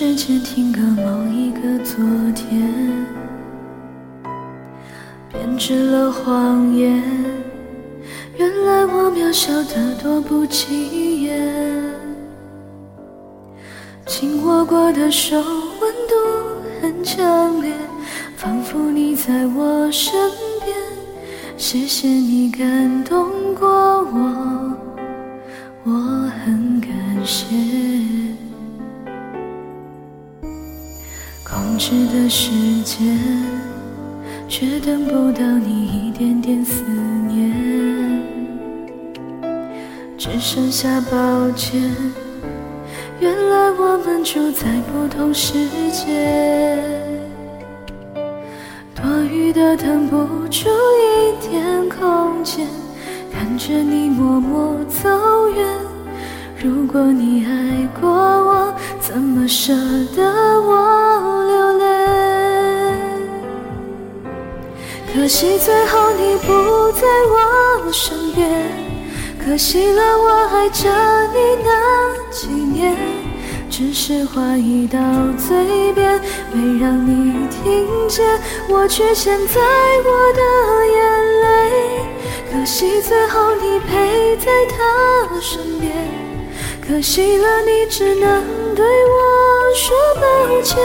时间停格某一个昨天，编织了谎言。原来我渺小得多不起眼，紧握过的手温度很强烈，仿佛你在我身边。谢谢你感动过我，我很感谢。控制的时间，却等不到你一点点思念，只剩下抱歉。原来我们住在不同世界，多余的腾不出一点空间，看着你默默走远。如果你爱过我，怎么舍得我流可惜最后你不在我身边，可惜了我爱着你那几年，只是话已到嘴边，没让你听见，我却陷在我的眼泪。可惜最后你陪在他身边。可惜了，你只能对我说抱歉，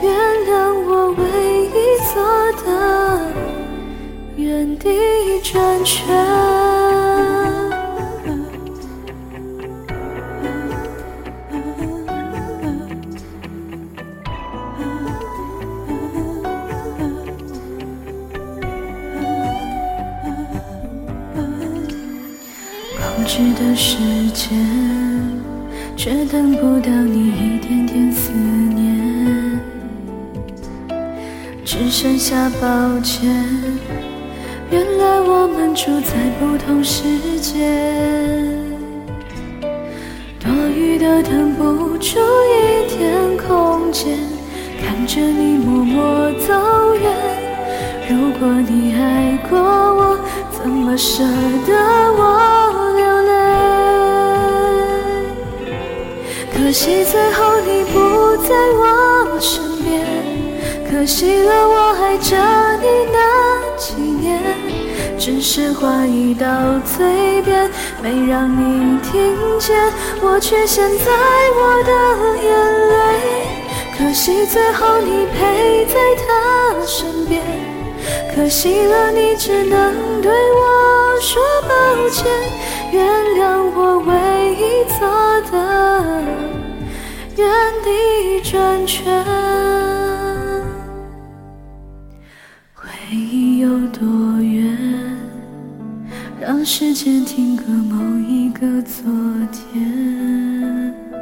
原谅我为原地转圈。控制的时间。却等不到你一点点思念，只剩下抱歉。我们住在不同世界，多余的腾不出一点空间，看着你默默走远。如果你爱过我，怎么舍得我流泪？可惜最后你不在我身边，可惜了我爱着你那几年，只是话已到嘴边，没让你听见，我却陷在我的眼泪。可惜最后你陪在他身边，可惜了你只能对我说抱歉，原谅我唯一做的。原地转圈，让时间停格某一个昨天。